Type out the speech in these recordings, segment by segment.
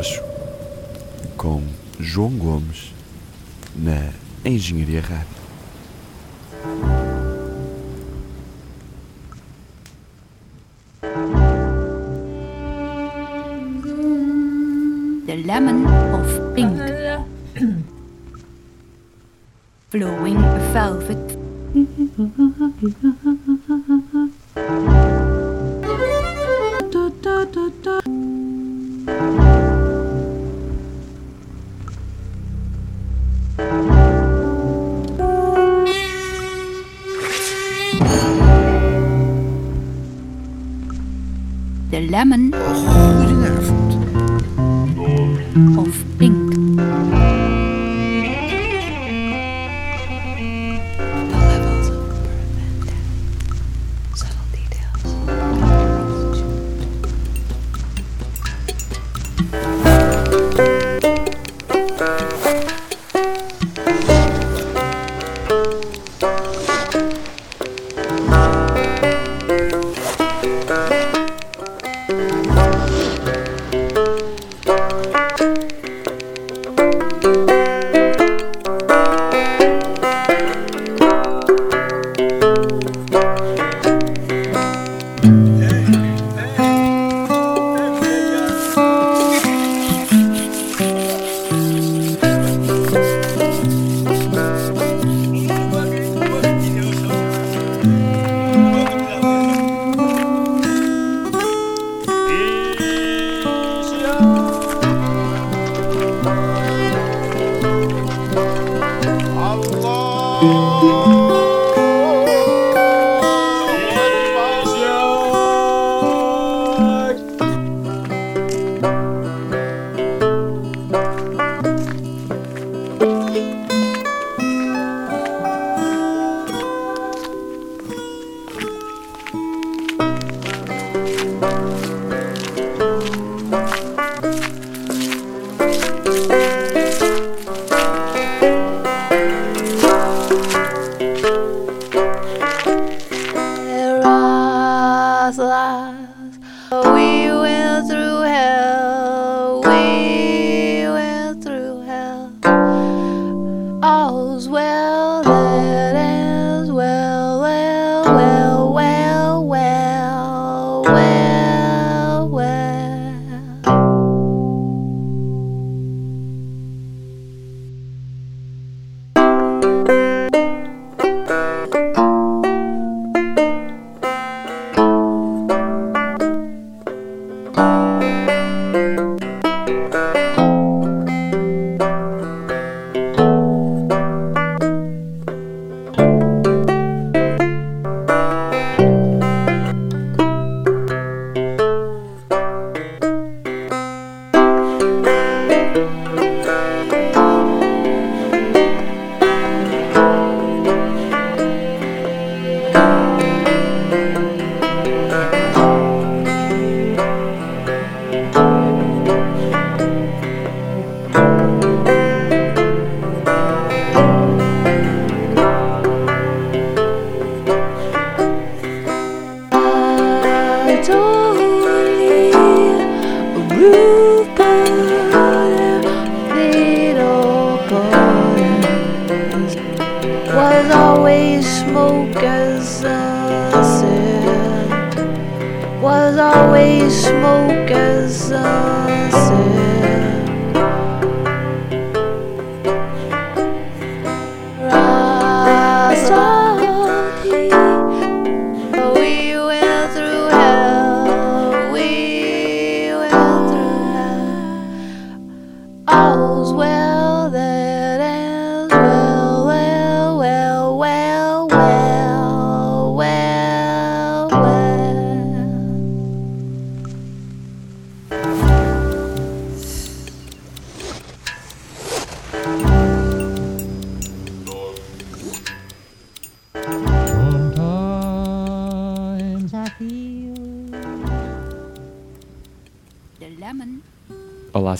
Afonso, com João Gomes, na Engenharia Rádio. The Lemon of Pink Flowing Velvet.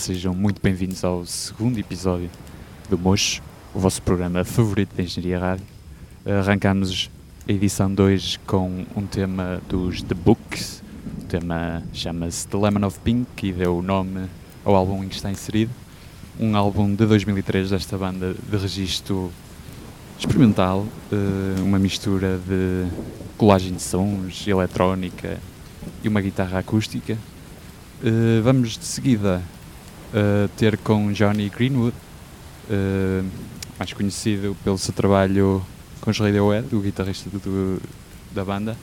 sejam muito bem-vindos ao segundo episódio do Mocho, o vosso programa favorito da Engenharia Rádio. Arrancamos a edição 2 com um tema dos The Books, o tema chama-se The Lemon of Pink e deu o nome ao álbum em que está inserido, um álbum de 2003 desta banda de registro experimental, eh, uma mistura de colagem de sons, eletrónica e uma guitarra acústica. Eh, vamos de seguida eh, ter com Johnny Greenwood, eh, mais conhecido pelo seu trabalho com os Radiohead, o guitarrista do- da banda,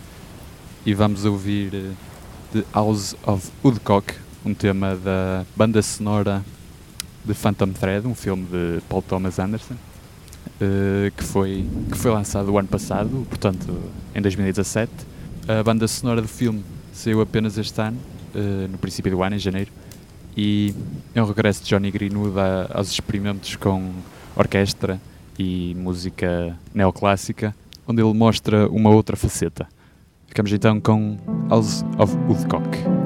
e vamos ouvir eh, The House of Woodcock, um tema da banda sonora de Phantom Thread, um filme de Paul Thomas Anderson, eh, que, foi, que foi lançado o ano passado, portanto em 2017. A banda sonora do filme saiu apenas este ano, eh, no princípio do ano, em janeiro, e é um regresso de Johnny Greenwood a- aos experimentos com orquestra e música neoclássica, onde ele mostra uma outra faceta. Ficamos então com House of Woodcock.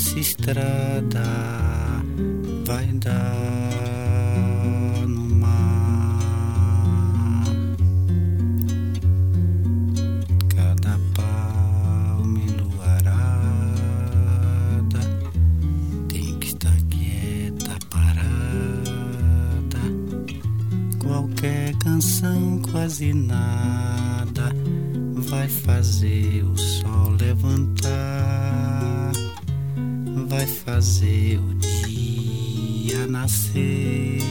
Essa estrada vai dar no mar. Cada palma enluarada tem que estar quieta, parada. Qualquer canção, quase nada vai fazer o sol levantar, vai fazer o dia nascer,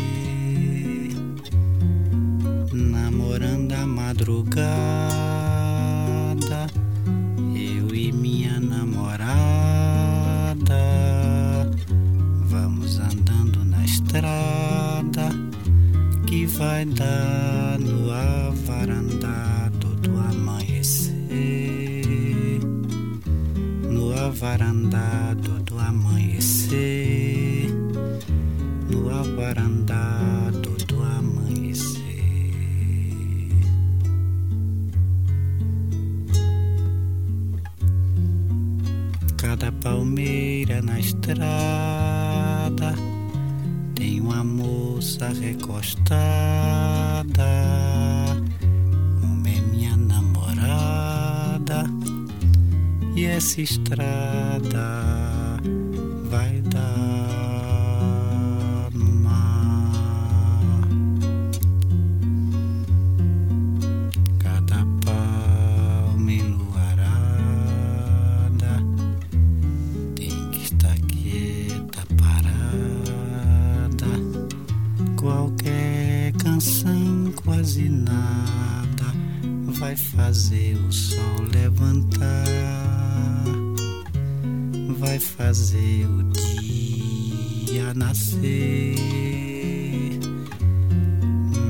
namorando a madrugada, eu e minha namorada, vamos andando na estrada que vai dar no avarandá todo amanhecer. No avarandá estrada tem uma moça recostada. Uma é minha namorada. E essa estrada vai dar quase nada vai fazer o sol levantar, vai fazer o dia nascer,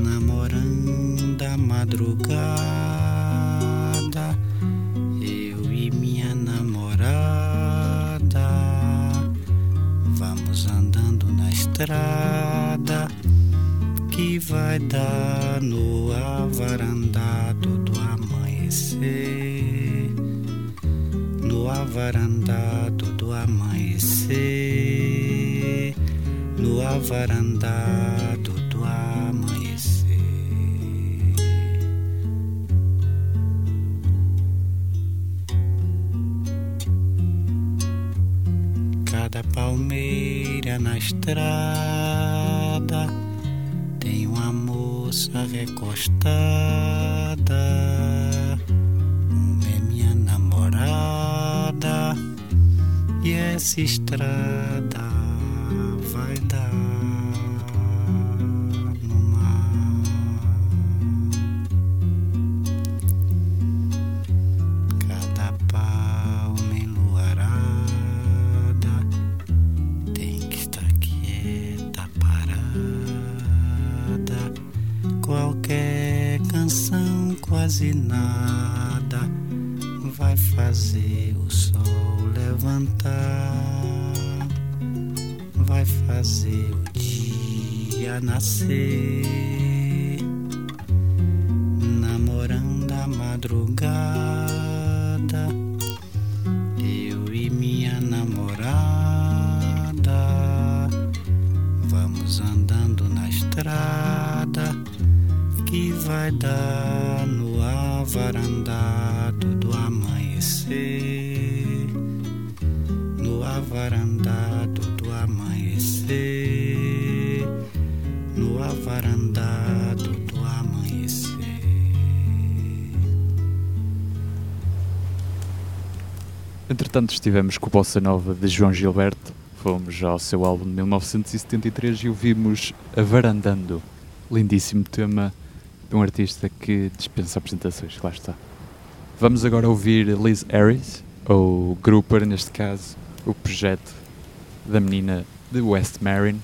namorando a madrugada. Eu e minha namorada vamos andando na estrada vai dar no avarandá todo amanhecer. No avarandá todo amanhecer. No avarandá todo amanhecer. Cada palmeira na estrada recostada. Uma é minha namorada. E essa estrada vai dar quase nada vai fazer o sol levantar, vai fazer o dia nascer, namorando a madrugada. Eu e minha namorada vamos andando na estrada que vai dar Entretanto, estivemos com o Bossa Nova de João Gilberto. Fomos ao seu álbum de 1973 e ouvimos A Varandando. Lindíssimo tema de um artista que dispensa apresentações. Lá está. Vamos agora ouvir Liz Harris, ou Grouper, neste caso, o projeto da menina de West Marin.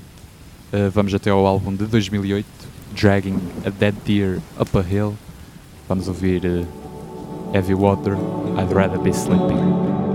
Uh, vamos até ao álbum de 2008, Dragging a Dead Deer Up a Hill. Vamos ouvir uh, Heavy Water, I'd Rather Be Sleeping.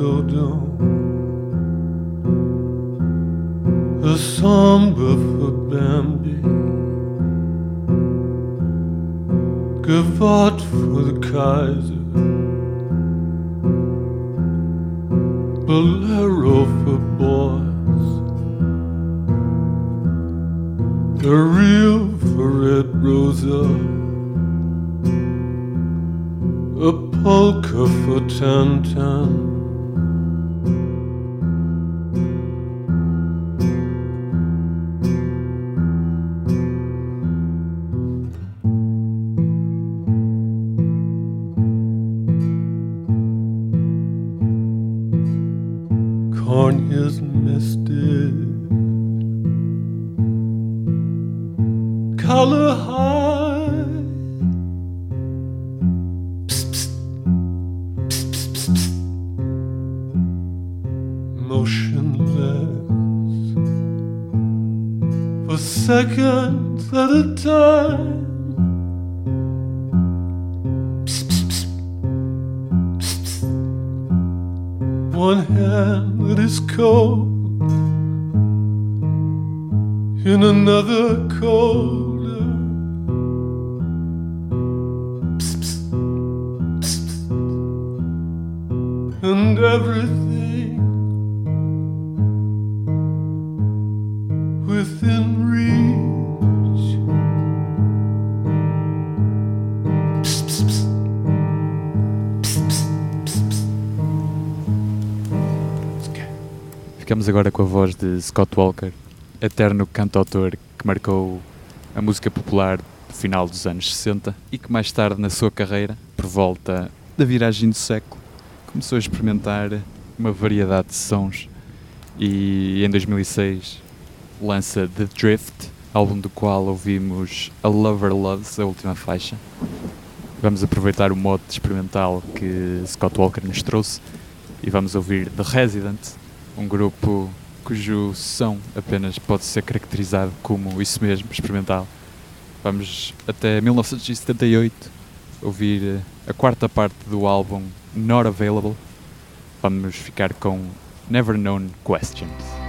For a dodo. A samba for Bambi, Gavotte for the Kaiser, Bolero for boys, a reel for Red Rosa, a polka for Tantan. And everything within reach. Psst, psst, psst. Ficamos agora com a voz de Scott Walker, eterno cantautor que marcou a música popular do final dos anos 60 e que mais tarde na sua carreira, por volta da viragem do século, começou a experimentar uma variedade de sons e em 2006 lança The Drift, álbum do qual ouvimos A Lover Loves, a última faixa. Vamos aproveitar o modo experimental que Scott Walker nos trouxe e vamos ouvir The Resident, um grupo cujo som apenas pode ser caracterizado como isso mesmo, experimental. Vamos até 1978 ouvir a quarta parte do álbum Not Available. Vamos ficar com Never Known Questions.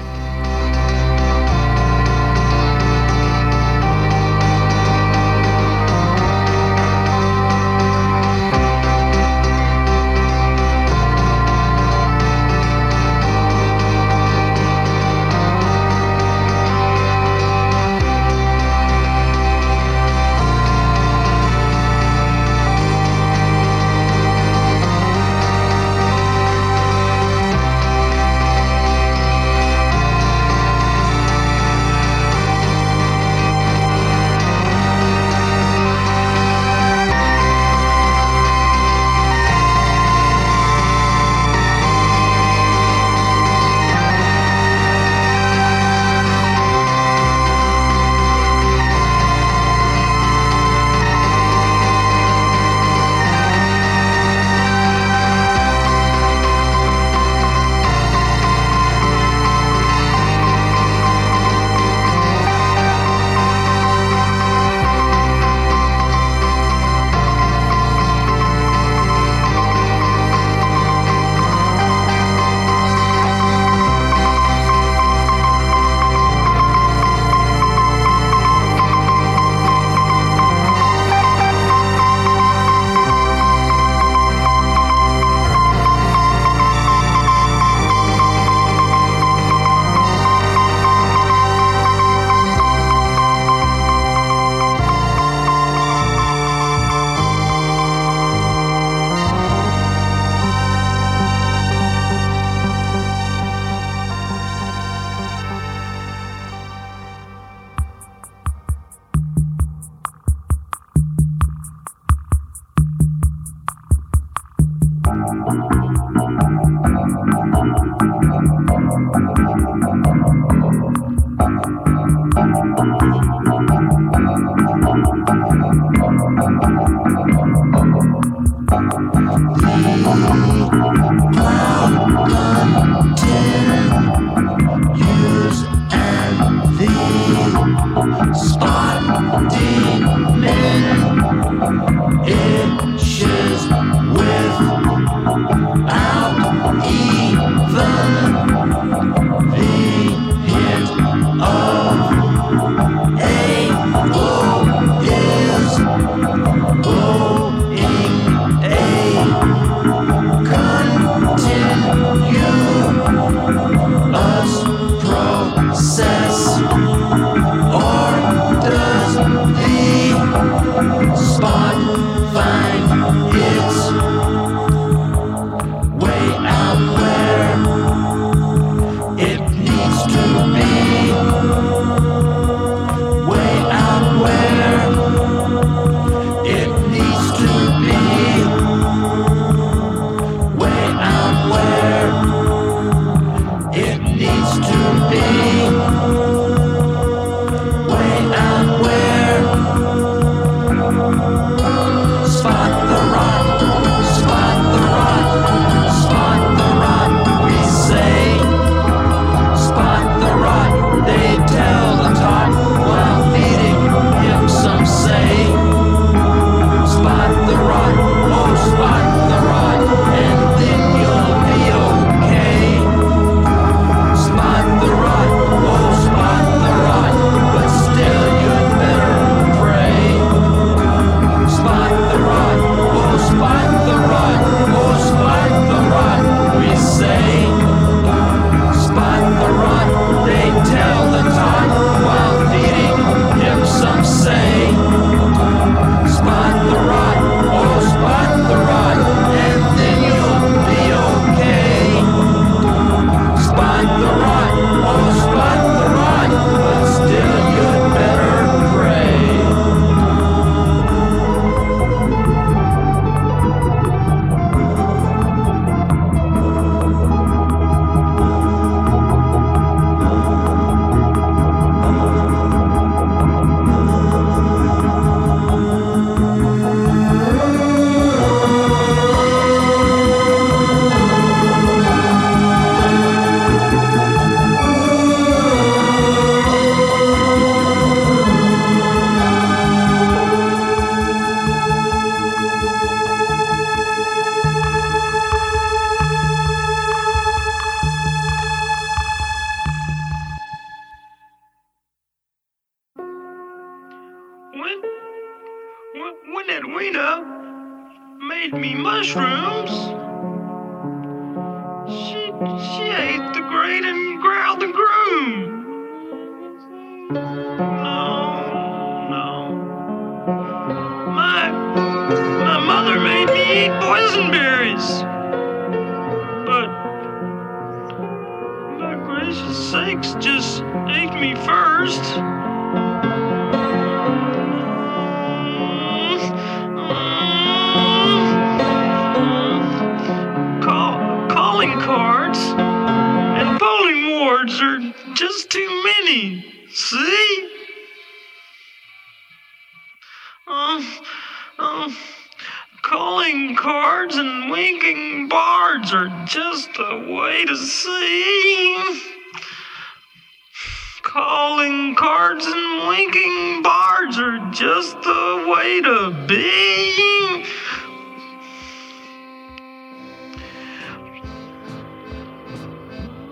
the way to be.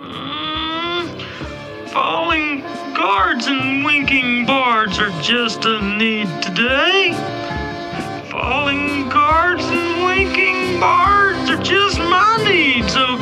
Mm. Falling guards and winking bards are just a need today. Falling guards and winking bards are just my needs, okay?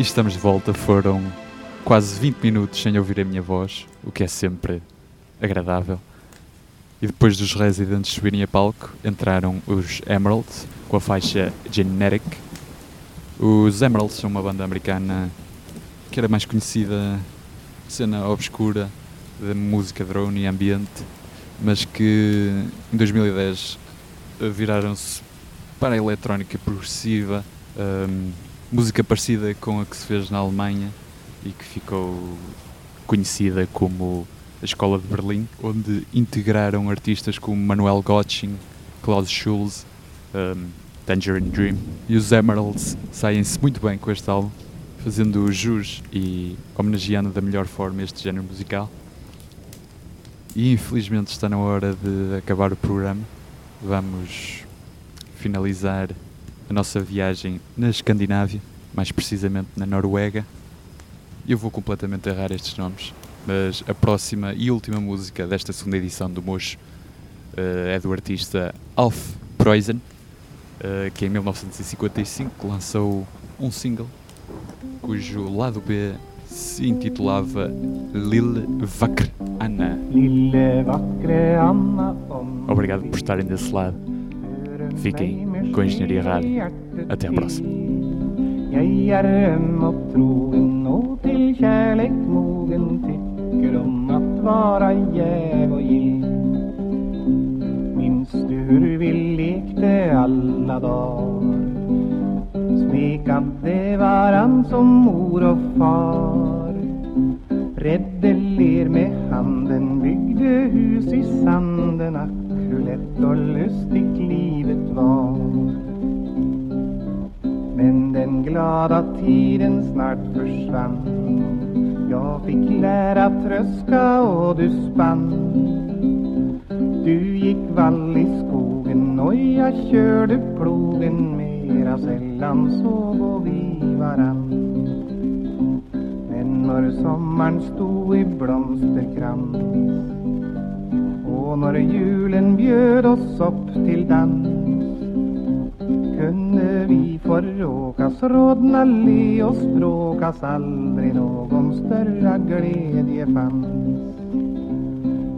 E estamos de volta. Foram quase 20 minutos sem ouvir a minha voz, o que é sempre agradável. E depois dos residentes subirem a palco, entraram os Emeralds com a faixa Genetic. Os Emeralds são uma banda americana que era mais conhecida cena obscura da música drone e ambiente, mas que em 2010 eh, viraram-se para a eletrónica progressiva, hum, música parecida com a que se fez na Alemanha e que ficou conhecida como a Escola de Berlim, onde integraram artistas como Manuel Gottsing, Klaus Schulze, hum, Tangerine Dream. E os Emeralds saem-se muito bem com este álbum, fazendo jus e homenageando da melhor forma este género musical. E infelizmente está na hora de acabar o programa. Vamos finalizar a nossa viagem na Escandinávia, mais precisamente na Noruega. Eu vou completamente errar estes nomes, mas a próxima e última música desta segunda edição do Mocho eh, é do artista Alf Preußen, eh, que em 1955 lançou um single cujo lado B se intitulava Lille Vakr Anna. Lille vakre Anna Obrigado por estarem desse lado. Fiquem com a Engenharia Rádio. Até à próxima. Mogen om vara jäv och gill. Minns du hur vi lekte alla dagar? Smekande varann som mor och far. Rädde ler med handen, byggde hus i sanden. Ack, hur lätt och lust glad att glada tiden snart försvann. Jag fick lära tröska och du spann. Du gick vall i skogen och jag körde plogen. Mera sällan såg vi varann. Men när sommaren stod i blomsterkrans och när julen bjöd oss upp till dans kunde vi förråkas, rodna, le och språkas aldrig någon större glädje fanns.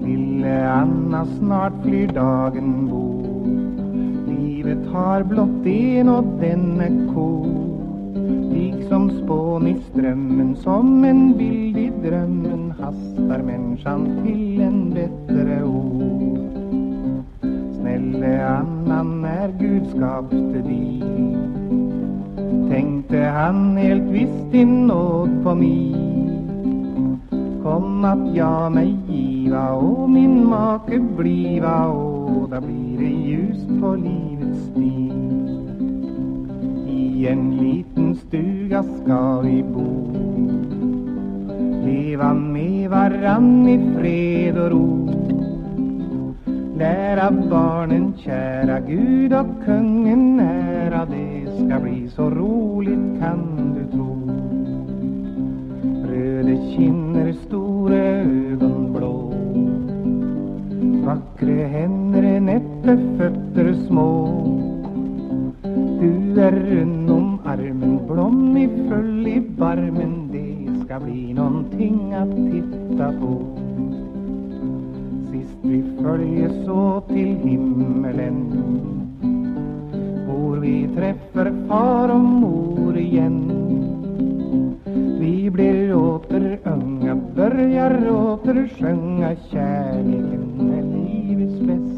Lille Anna, snart flyr dagen bo, Livet har blott en och den är kort. Liksom spån i strömmen, som en bild i drömmen hastar människan till en bättre ord eller annan när Gud skapte dig tänkte han helt visst din nåd på mig Kom att jag mig giva och min make bliva och då blir det ljust på livets stig. I en liten stuga ska vi bo. Leva med varann i fred och ro. Lära barnen kära Gud och kungen nära Det ska bli så roligt kan du tro. Röde kinner, stora ögon blå. Vackra händer, nätta fötter små. Du är rund om armen, blommig full i barmen. Det ska bli någonting att titta på. Sist vi följes åt till himmelen. Bor vi träffar far och mor igen. Vi blir åter unga, börjar åter sjunga Kärleken är livets bästa